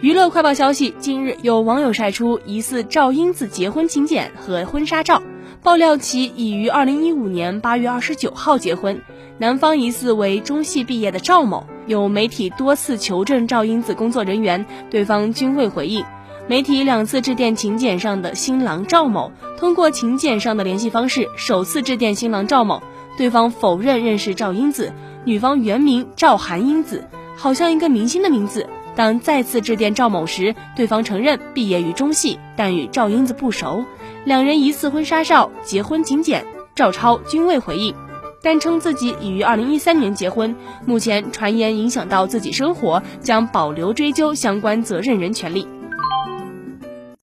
娱乐快报消息：近日有网友晒出疑似赵英子结婚请柬和婚纱照，爆料其已于二零一五年八月二十九号结婚，男方疑似为中戏毕业的赵某。有媒体多次求证赵英子工作人员，对方均未回应。媒体两次致电请柬上的新郎赵某，通过请柬上的联系方式首次致电新郎赵某，对方否认认识赵英子，女方原名赵韩英子，好像一个明星的名字。当再次致电赵某时，对方承认毕业于中戏，但与赵英子不熟。两人疑似婚纱照、结婚请柬，赵超均未回应，但称自己已于二零一三年结婚。目前传言影响到自己生活，将保留追究相关责任人权利。